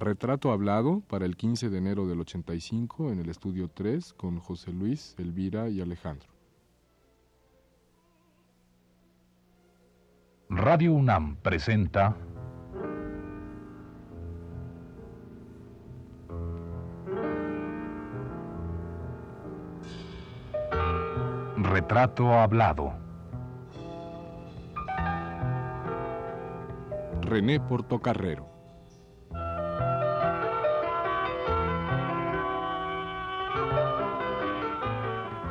Retrato hablado para el 15 de enero del 85 en el estudio 3 con José Luis, Elvira y Alejandro. Radio UNAM presenta Retrato hablado. René Portocarrero.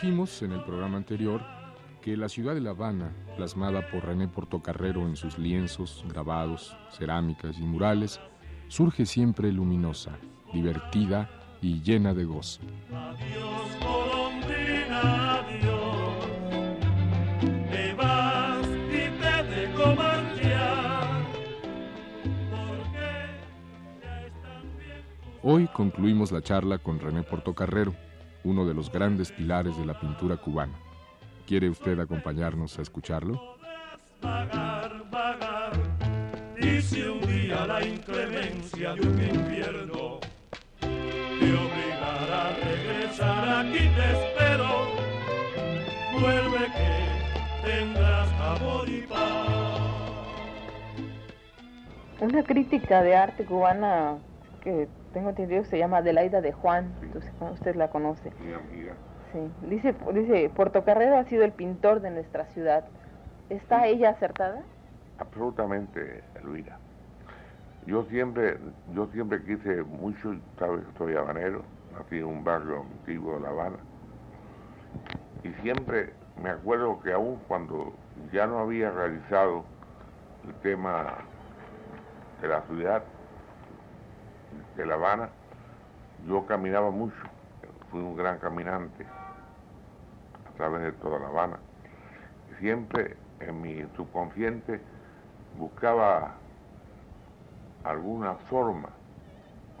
Dijimos en el programa anterior que la ciudad de La Habana, plasmada por René Portocarrero en sus lienzos, grabados, cerámicas y murales, surge siempre luminosa, divertida y llena de gozo. Hoy concluimos la charla con René Portocarrero uno de los grandes pilares de la pintura cubana. ¿Quiere usted acompañarnos a escucharlo? y si un día la inclemencia de un invierno te obligará a regresar aquí te espero vuelve que tendrás amor y paz una crítica de arte cubana que tengo entendido que se llama Adelaida de Juan, entonces usted la conoce. Mi amiga. Sí, dice, dice, Portocarrero ha sido el pintor de nuestra ciudad. ¿Está ella acertada? Absolutamente, Elvira. Yo siempre, yo siempre quise mucho, sabes que soy habanero, nací en un barrio antiguo de La Habana, y siempre me acuerdo que aún cuando ya no había realizado el tema de la ciudad, de La Habana, yo caminaba mucho, fui un gran caminante a través de toda La Habana. Siempre en mi subconsciente buscaba alguna forma,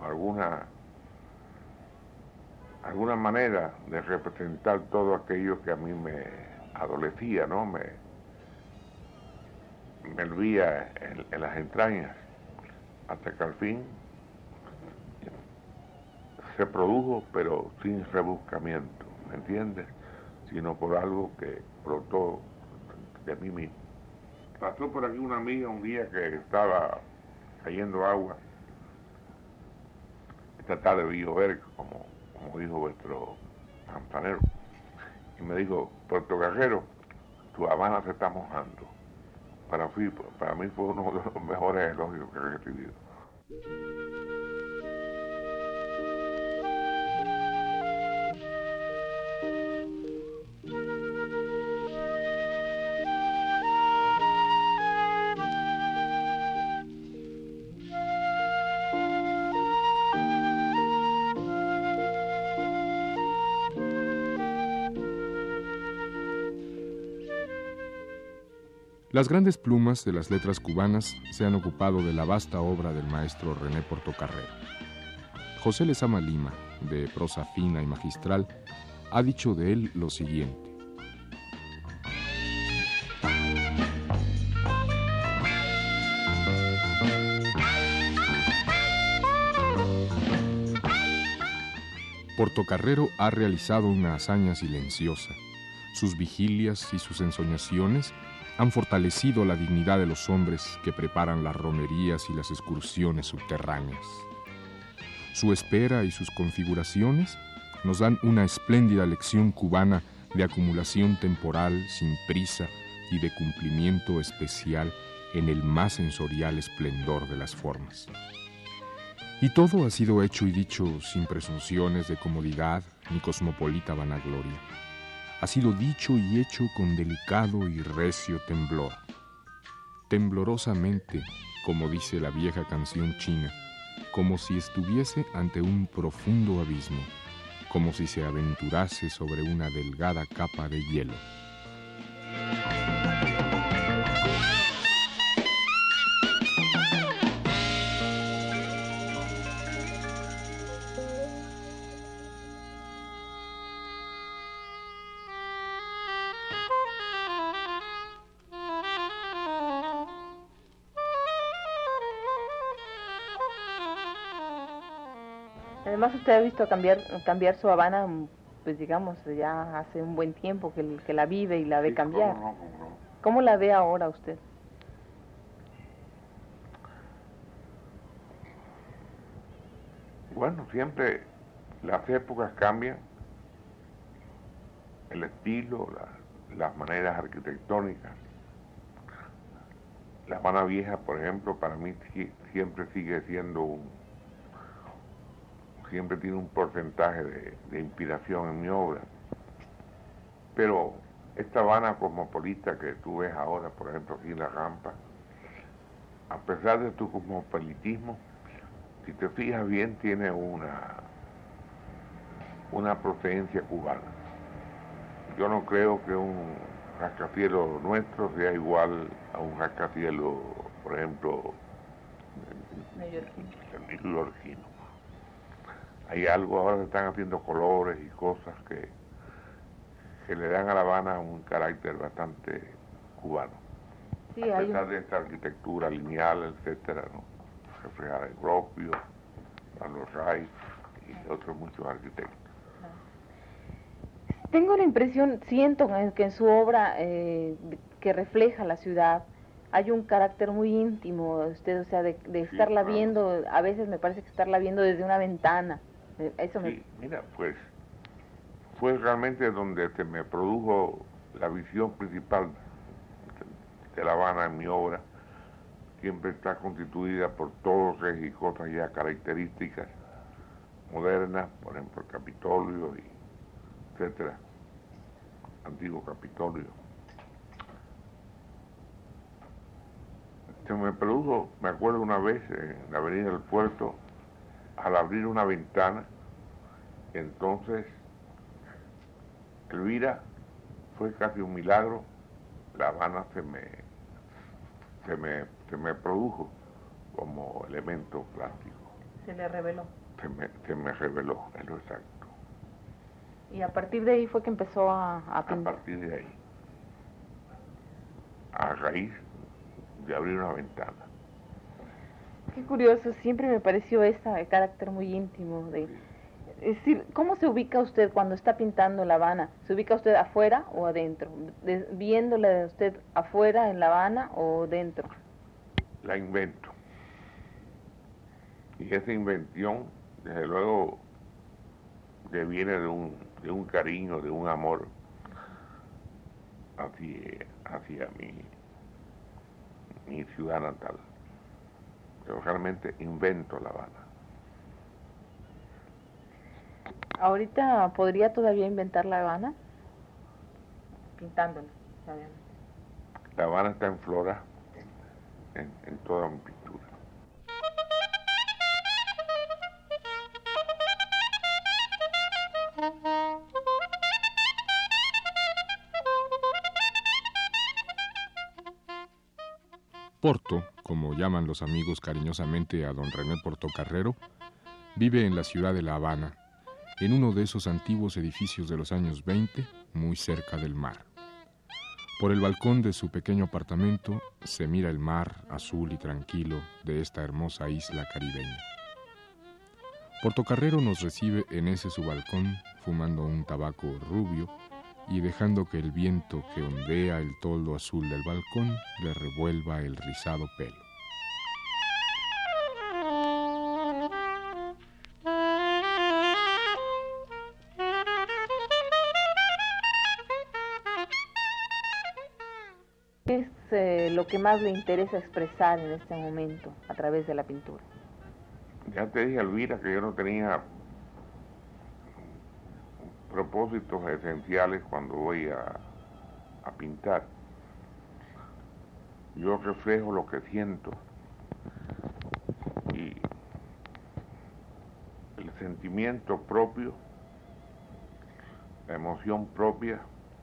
alguna, alguna manera de representar todo aquello que a mí me adolecía, ¿no? Me, me en, en las entrañas, hasta que al fin se produjo, pero sin rebuscamiento, ¿me entiendes? Sino por algo que brotó de mí mismo. Pasó por aquí una amiga un día que estaba cayendo agua. Esta tarde vi llover, como, como dijo vuestro campanero. Y me dijo, Puerto Guerrero, tu Habana se está mojando. Para mí fue uno de los mejores elogios que he recibido. Las grandes plumas de las letras cubanas se han ocupado de la vasta obra del maestro René Portocarrero. José Lezama Lima, de prosa fina y magistral, ha dicho de él lo siguiente. Portocarrero ha realizado una hazaña silenciosa. Sus vigilias y sus ensoñaciones han fortalecido la dignidad de los hombres que preparan las romerías y las excursiones subterráneas. Su espera y sus configuraciones nos dan una espléndida lección cubana de acumulación temporal sin prisa y de cumplimiento especial en el más sensorial esplendor de las formas. Y todo ha sido hecho y dicho sin presunciones de comodidad ni cosmopolita vanagloria ha sido dicho y hecho con delicado y recio temblor. Temblorosamente, como dice la vieja canción china, como si estuviese ante un profundo abismo, como si se aventurase sobre una delgada capa de hielo. Además usted ha visto cambiar cambiar su Habana, pues digamos, ya hace un buen tiempo que, que la vive y la ve Sí, cambiar. cómo no, cómo no. ¿Cómo la ve ahora usted? Bueno, siempre las épocas cambian, el estilo, la- las maneras arquitectónicas. La Habana Vieja, por ejemplo, para mí si- siempre sigue siendo un, siempre tiene un porcentaje de, de inspiración en mi obra. Pero esta Habana cosmopolita que tú ves ahora, por ejemplo, aquí en la rampa, a pesar de tu cosmopolitismo, si te fijas bien, tiene una, una procedencia cubana. Yo no creo que un rascacielos nuestro sea igual a un rascacielos, por ejemplo, Neoyorquino. Hay algo, ahora se están haciendo colores y cosas que, que le dan a La Habana un carácter bastante cubano. Sí, a hay pesar un- de esta arquitectura lineal, etcétera, ¿no? reflejada en Gropio, Carlos Ray y otros muchos arquitectos. Tengo la impresión, siento en- que en su obra eh, que refleja la ciudad hay un carácter muy íntimo usted, o sea, de, de Sí, estarla claro. viendo, a veces me parece que estarla viendo desde una ventana. Eso. Sí, mira, pues fue realmente donde se me produjo la visión principal de La Habana en mi obra. Siempre está constituida por torres y cosas ya características modernas, por ejemplo el Capitolio y etcétera, antiguo Capitolio. Se me produjo, me acuerdo una vez en la avenida del puerto, al abrir una ventana, entonces Elvira fue casi un milagro, La Habana se me, se me, se me produjo como elemento plástico, Se le reveló. se me, se me reveló, es lo exacto, Y a partir de ahí fue que empezó a, a a partir de ahí, a raíz de abrir una ventana. Qué curioso, siempre me pareció ese carácter muy íntimo. De, decir, ¿cómo se ubica usted cuando está pintando La Habana? ¿Se ubica usted afuera o adentro? De- ¿Viéndole de usted afuera en La Habana o dentro? la invento. Y esa invención, desde luego, que viene de un, de un cariño, de un amor hacia, hacia mi, mi ciudad natal. Yo realmente invento La Habana. ¿Ahorita podría todavía inventar La Habana? Pintándola, obviamente. La Habana está en flora en, en toda mi pintura. Porto, como llaman los amigos cariñosamente a don René Portocarrero, vive en la ciudad de La Habana, en uno de esos antiguos edificios de los años 20, muy cerca del mar. Por el balcón de su pequeño apartamento se mira el mar azul y tranquilo de esta hermosa isla caribeña. Portocarrero nos recibe en ese su balcón fumando un tabaco rubio y dejando que el viento que ondea el toldo azul del balcón le revuelva el rizado pelo. ¿Qué es eh, lo que más le interesa expresar en este momento a través de la pintura? Ya te dije, Elvira, que yo no tenía propósitos esenciales cuando voy a, a pintar. Yo reflejo lo que siento y el sentimiento propio, la emoción propia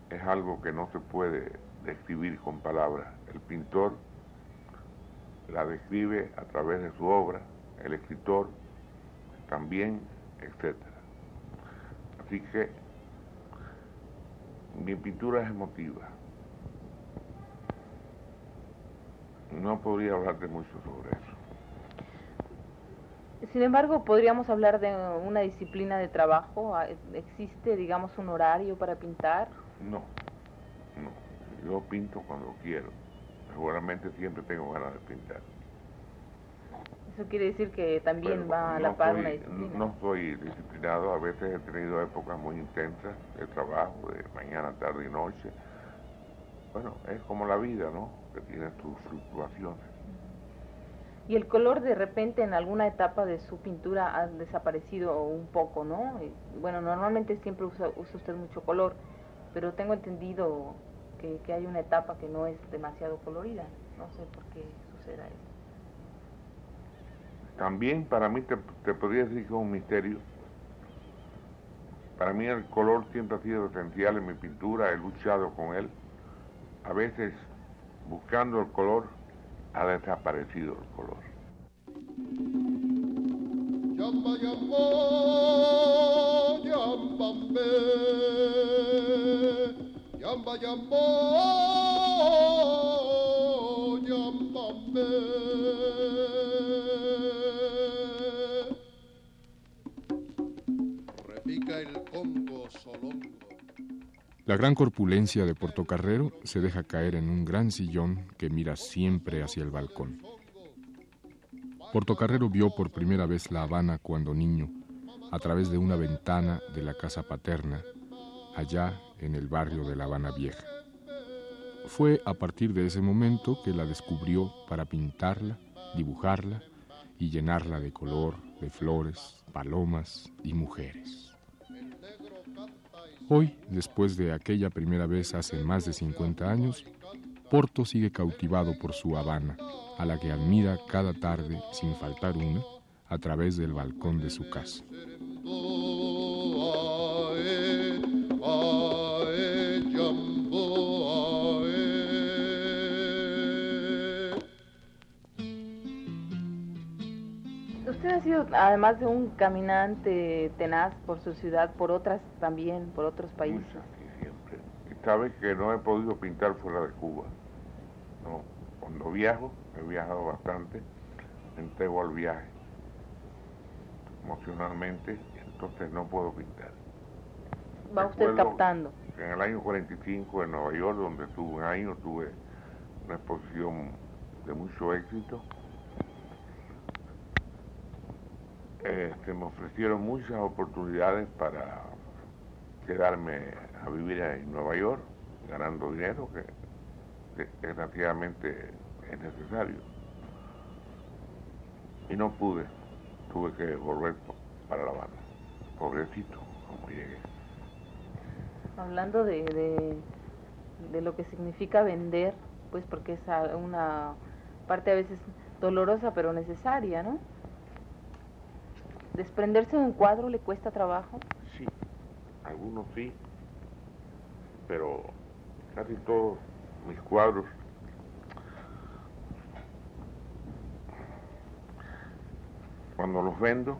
es algo que no se puede describir con palabras. El pintor la describe a través de su obra, el escritor también, etc. Así que mi pintura es emotiva. No podría hablarte mucho sobre eso. Sin embargo, podríamos hablar de una disciplina de trabajo. Ah, ¿Existe, digamos, un horario para pintar? No, no. Yo pinto cuando quiero. Seguramente siempre tengo ganas de pintar. Eso quiere decir que también va a la par una disciplina. No soy disciplinado, a veces he tenido épocas muy intensas de trabajo, de mañana, tarde y noche. Bueno, es como la vida, ¿no? Que tiene sus fluctuaciones. Y el color de repente en alguna etapa de su pintura ha desaparecido un poco, ¿no? bueno, normalmente siempre usa, usa usted mucho color, pero tengo entendido que, que hay una etapa que no es demasiado colorida. No sé por qué suceda eso. También para mí te, podría decir que es un misterio. Para mí el color siempre ha sido esencial en mi pintura, he luchado con él. A veces buscando el color ha desaparecido el color. La gran corpulencia de Portocarrero se deja caer en un gran sillón que mira siempre hacia el balcón. Portocarrero vio por primera vez La Habana cuando niño, a través de una ventana de la casa paterna, allá en el barrio de La Habana Vieja. Fue a partir de ese momento que la descubrió para pintarla, dibujarla y llenarla de color, de flores, palomas y mujeres. Hoy, después de aquella primera vez hace más de 50 años, Porto sigue cautivado por su Habana, a la que admira cada tarde, sin faltar una, a través del balcón de su casa. Además de un caminante tenaz por su ciudad, por otras también, por otros países. siempre. Y sabes que no he podido pintar fuera de Cuba. No, cuando viajo, he viajado bastante, me entrego al viaje emocionalmente, entonces no puedo pintar. Va usted captando. En el año 45 en Nueva York, donde tuve un año, tuve una exposición de mucho éxito Este, me ofrecieron muchas oportunidades para quedarme a vivir en Nueva York, ganando dinero, que desgraciadamente es necesario. Y no pude, tuve que volver para La Habana, pobrecito, como llegué. Hablando de, de, de lo que significa vender, pues porque es una parte a veces dolorosa pero necesaria, ¿no? ¿Desprenderse de un cuadro le cuesta trabajo? Sí, algunos sí, pero casi todos mis cuadros cuando los vendo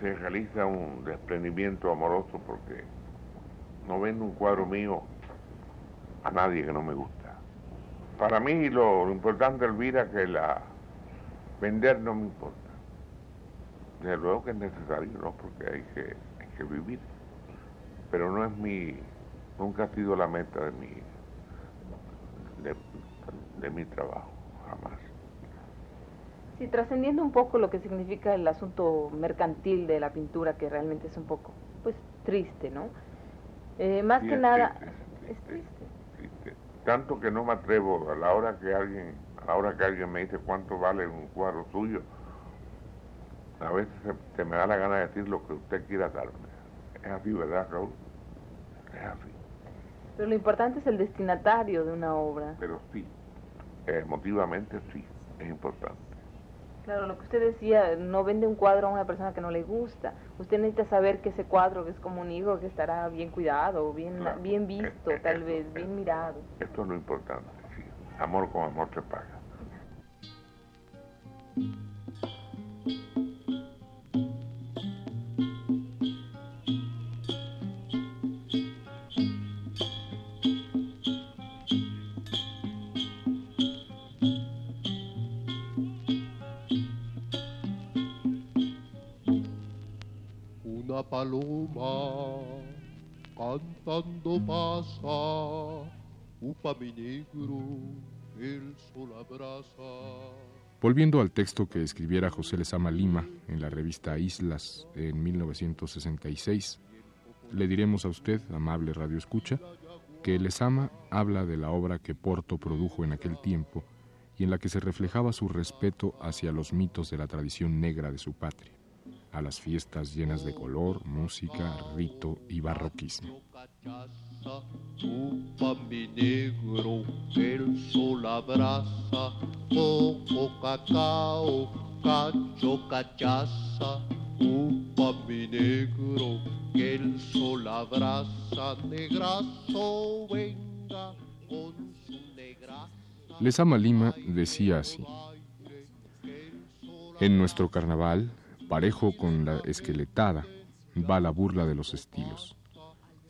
se realiza un desprendimiento amoroso porque no vendo un cuadro mío a nadie que no me guste. Para mí lo, importante, Elvira, que la vender no me importa. Desde luego que es necesario, ¿no? Porque hay que, hay que vivir. Pero no es mi, nunca ha sido la meta de mi, de, de mi trabajo, jamás. Sí, trascendiendo un poco lo que significa el asunto mercantil de la pintura, que realmente es un poco, pues, triste, ¿no? Eh, más que nada, es triste tanto que no me atrevo a la hora que alguien a la hora que alguien me dice cuánto vale un cuadro suyo a veces se, me da la gana de decir lo que usted quiera darme. Es así, ¿verdad, Raúl? Es así. Pero lo importante es el destinatario de una obra. Pero sí, emotivamente sí, es importante. Claro, lo que usted decía, no vende un cuadro a una persona que no le gusta. Usted necesita saber que ese cuadro que es como un hijo, que estará bien cuidado, bien, bien visto, tal vez, bien mirado. Esto es lo importante, sí. Amor con amor se paga. Paloma cantando pasa, upa mi negro, el sol abraza. Volviendo al texto que escribiera José Lezama Lima en la revista Islas en 1966, le diremos a usted, amable Radio Escucha, que Lezama habla de la obra que Porto produjo en aquel tiempo y en la que se reflejaba su respeto hacia los mitos de la tradición negra de su patria a las fiestas llenas de color, música, rito y barroquismo. mi negro, el sol abraza, coco, cacao, cacho, cachaza, upa mi negro, que el sol abraza, negrazo venga con su negraza. Lesama Lima decía así, en nuestro carnaval, Parejo con la esqueletada va la burla de los estilos.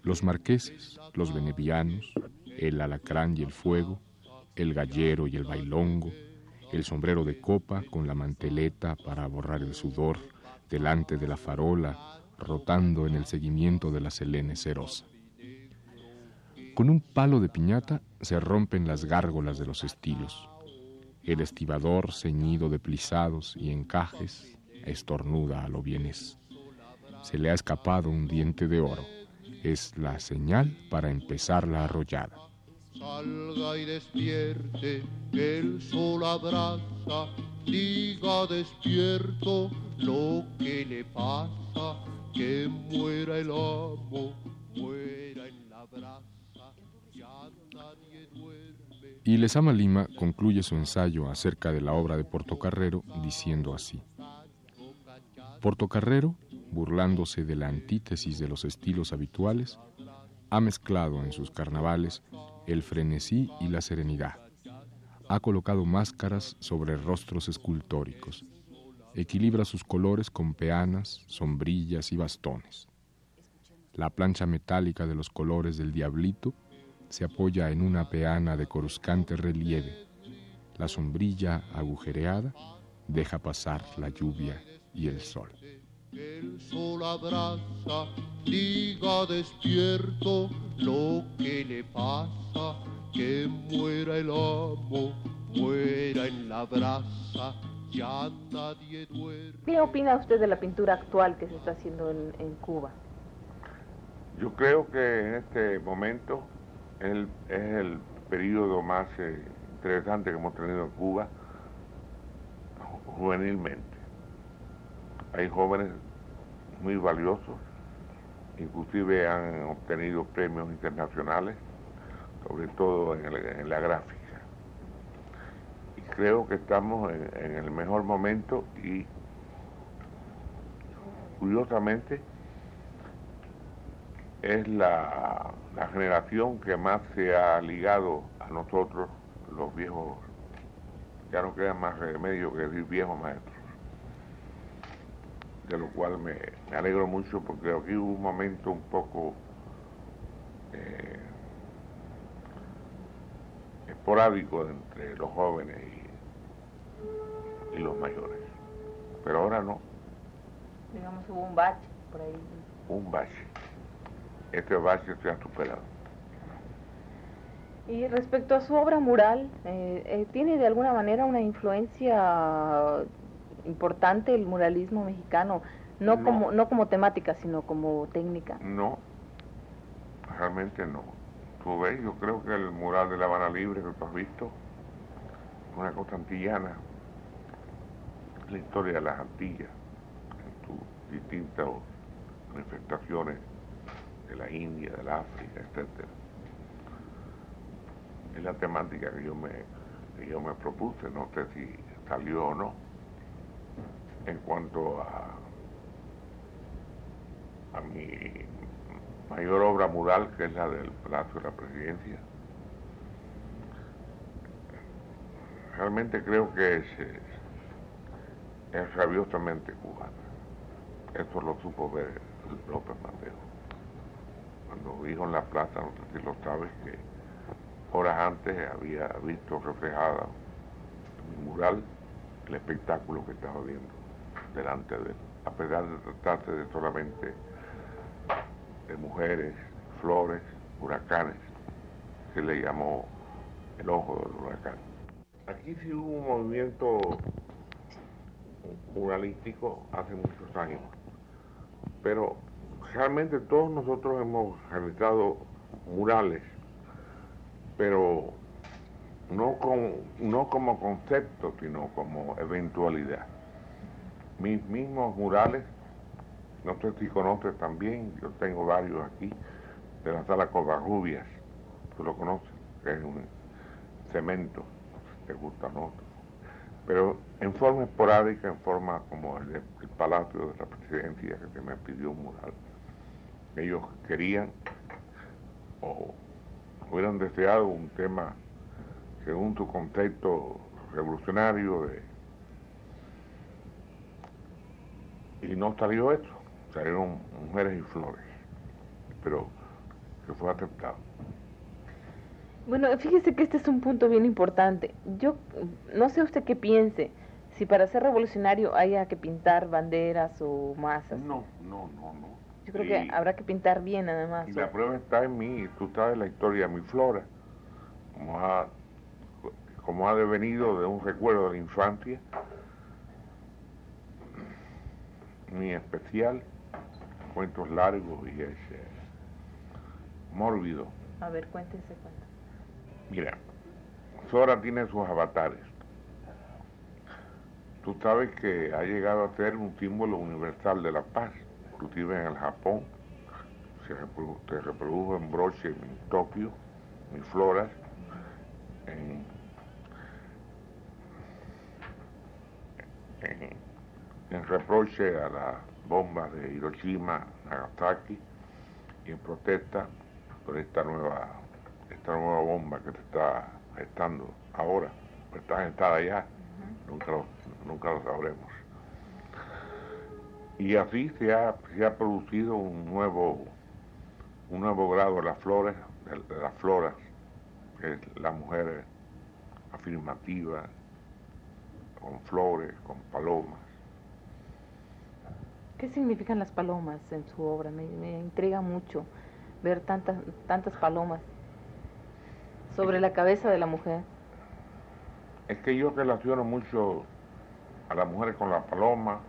Los marqueses, los venevianos, el alacrán y el fuego, el gallero y el bailongo, el sombrero de copa con la manteleta para borrar el sudor delante de la farola, rotando en el seguimiento de la selene cerosa. Con un palo de piñata se rompen las gárgolas de los estilos. El estibador ceñido de plisados y encajes estornuda a lo bienes. Se le ha escapado un diente de oro. Es la señal para empezar la arrollada. Salga y despierte, el sol abraza, diga despierto lo que le pasa, que muera el amo, muera en la brasa, ya nadie duerme. Y Lesama Lima concluye su ensayo acerca de la obra de Portocarrero diciendo así. Portocarrero, burlándose de la antítesis de los estilos habituales, ha mezclado en sus carnavales el frenesí y la serenidad. Ha colocado máscaras sobre rostros escultóricos. Equilibra sus colores con peanas, sombrillas y bastones. La plancha metálica de los colores del diablito se apoya en una peana de coruscante relieve. La sombrilla agujereada deja pasar la lluvia y el sol. El sol abraza, diga despierto lo que le pasa, que muera el amo, muera en la brasa, ya nadie duerme. ¿Qué opina usted de la pintura actual que se está haciendo en, Cuba? Yo creo que en este momento es el, es el periodo más eh, interesante que hemos tenido en Cuba juvenilmente hay jóvenes muy valiosos, inclusive han obtenido premios internacionales, sobre todo en, la gráfica. Y creo que estamos en, el mejor momento y curiosamente es la, generación que más se ha ligado a nosotros, los viejos, ya no queda más remedio que decir viejos maestros de lo cual me, alegro mucho porque aquí hubo un momento un poco eh, esporádico entre los jóvenes y, los mayores. Pero ahora no. Digamos, hubo un bache por ahí. Un bache. Este bache se ha superado. Y respecto a su obra mural, eh, eh, ¿tiene de alguna manera una influencia importante el muralismo mexicano, no, como no como temática, sino como técnica. No, realmente no. Tú ves, yo creo que el mural de La Habana Libre que tú has visto, una cosa antillana, la historia de las Antillas, estas manifestaciones de la India, del África, etcétera. Es la temática que yo me, que yo me propuse, no sé si salió o no. En cuanto a, a mi mayor obra mural, que es la del Palacio de la Presidencia, realmente creo que es, es, rabiosamente cubana. Eso lo supo ver López Mateo. Cuando dijo en la plaza, no sé si lo sabes, que horas antes había visto reflejada mi mural el espectáculo que estaba viendo delante de él, a pesar de tratarse de solamente de mujeres, flores, huracanes, se le llamó el ojo del huracán. Aquí sí hubo un movimiento muralístico hace muchos años, pero realmente todos nosotros hemos realizado murales, pero no, no como concepto, sino como eventualidad. Mis mismos murales, no sé si conoces también, yo tengo varios aquí, de la sala Covarrubias, tú lo conoces, es un cemento te gusta no. Pero en forma esporádica, en forma como el, Palacio de la Presidencia que se me pidió un mural. Ellos querían o hubieran deseado un tema según su concepto revolucionario y no salió eso, salieron mujeres y flores, pero que fue aceptado. Bueno, fíjese que este es un punto bien importante. Yo no sé usted qué piense, si para ser revolucionario haya que pintar banderas o masas. No, no, no, no. Yo creo que habrá que pintar bien además. Y la prueba está en mí, tú sabes la historia de mi flora, como ha, como ha devenido de un recuerdo de la infancia, muy especial, cuentos largos y es mórbido. A ver, cuéntese cuento. Mira, Sora tiene sus avatares. Tú sabes que ha llegado a ser un símbolo universal de la paz, inclusive en el Japón. Se, reprodujo, en broche en Tokio, en floras, en, en reproche a las bombas de Hiroshima, Nagasaki, y en protesta por esta nueva esta nueva bomba que te está gestando ahora, pues está gestada ya, nunca, lo, nunca lo sabremos. Y así se ha, se ha producido un nuevo, un nuevo grado de las flores, de, las floras, que es la mujer afirmativa, con flores, con palomas. ¿Qué significan las palomas en su obra? Me, intriga mucho ver tantas, tantas palomas sobre la cabeza de la mujer. Es que yo relaciono mucho a las mujeres con la paloma,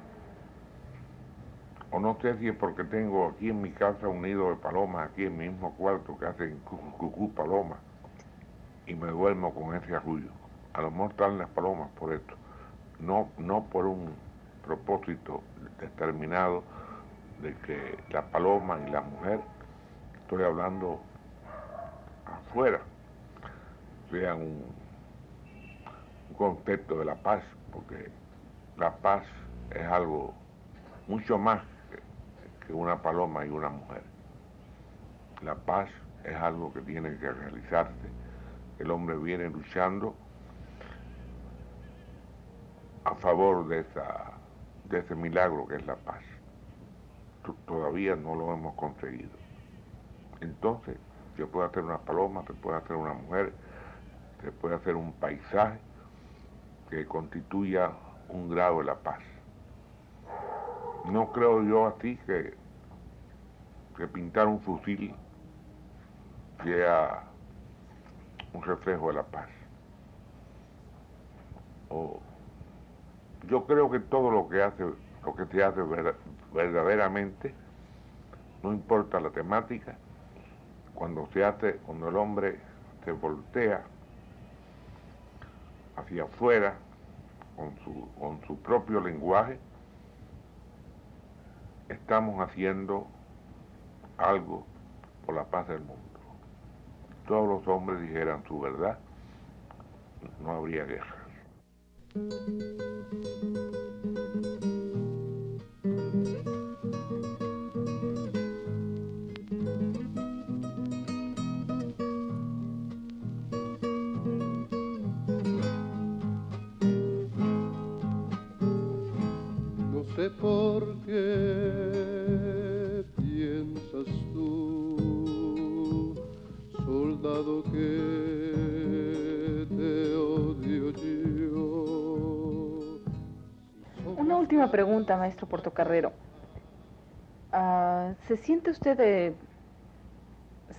o no sé si es porque tengo aquí en mi casa un nido de palomas, aquí en mi mismo cuarto que hacen cucú paloma, y me duermo con ese arrullo. A lo mejor están las palomas por esto, no, no por un propósito determinado de que la paloma y la mujer, estoy hablando afuera, sean un, concepto de la paz, porque la paz es algo mucho más que, una paloma y una mujer. La paz es algo que tiene que realizarse. El hombre viene luchando a favor de, esa, de ese milagro que es la paz. Todavía no lo hemos conseguido. Entonces, yo puedo hacer una paloma, se puede hacer una mujer, se puede hacer un paisaje que constituya un grado de la paz. No creo yo así que, que pintar un fusil sea un reflejo de la paz. Yo creo que todo lo que hace, lo que se hace verdaderamente, no importa la temática, cuando se hace, cuando el hombre se voltea hacia afuera con su, propio lenguaje estamos haciendo algo por la paz del mundo. Todos los hombres dijeran su verdad, no habría no sé piensas tú, soldado que guerras. pregunta, maestro Portocarrero. Uh, ¿Se siente usted eh,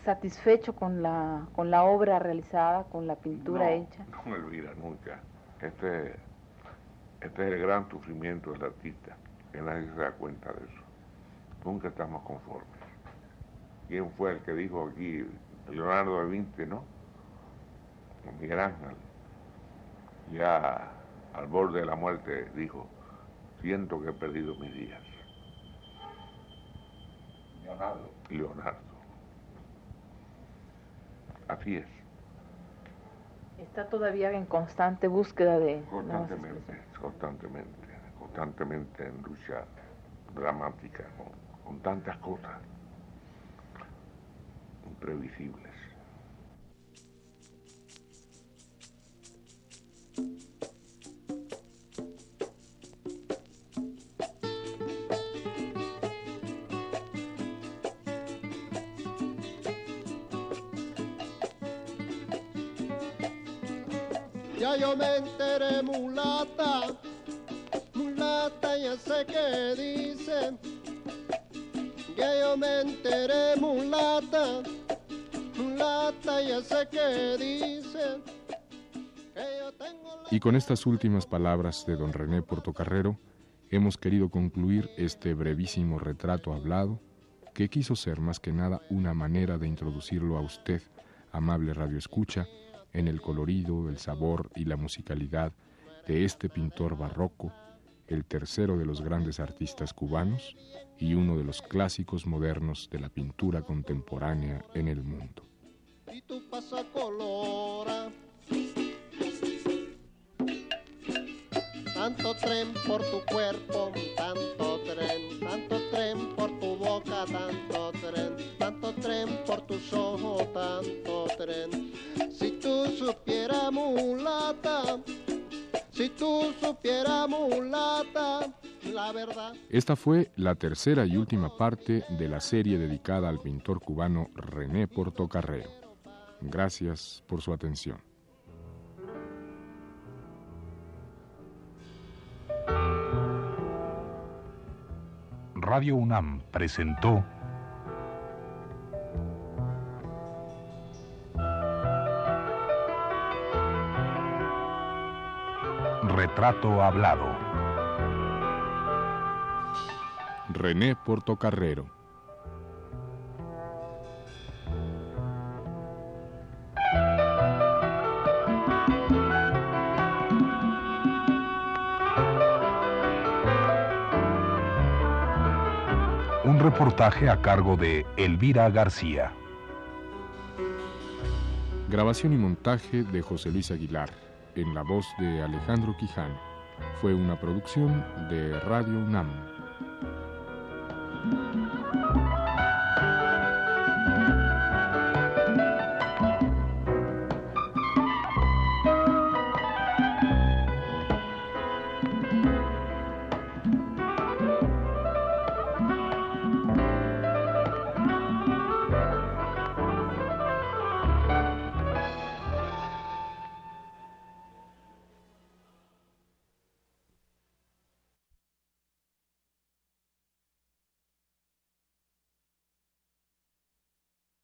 satisfecho con la, con la obra realizada, con la pintura hecha? No, Elvira, nunca. Este, este es el gran sufrimiento del artista, que nadie se da cuenta de eso. Nunca estamos conformes. ¿Quién fue el que dijo aquí? Leonardo da Vinci, ¿no? Miguel Ángel. Ya al borde de la muerte dijo, siento que he perdido mis días. Leonardo. Leonardo. Así es. Está todavía en constante búsqueda de... Constantemente, constantemente, constantemente en lucha dramática con, con tantas cosas imprevisibles. Yo me enteré mulata, mulata ya sé que dice, que yo me enteré mulata, mulata ya sé que dice. Y con estas últimas palabras de don René Portocarrero, hemos querido concluir este brevísimo retrato hablado que quiso ser más que nada una manera de introducirlo a usted, amable radio escucha, en el colorido, el sabor y la musicalidad de este pintor barroco, el tercero de los grandes artistas cubanos y uno de los clásicos modernos de la pintura contemporánea en el mundo. tanto tren por tu cuerpo, Esta fue la tercera y última parte de la serie dedicada al pintor cubano René Portocarrero. Gracias por su atención. Radio UNAM presentó Retrato Hablado. René Portocarrero. Un reportaje a cargo de Elvira García. Grabación y montaje de José Luis Aguilar en la voz de Alejandro Quijano. Fue una producción de Radio UNAM.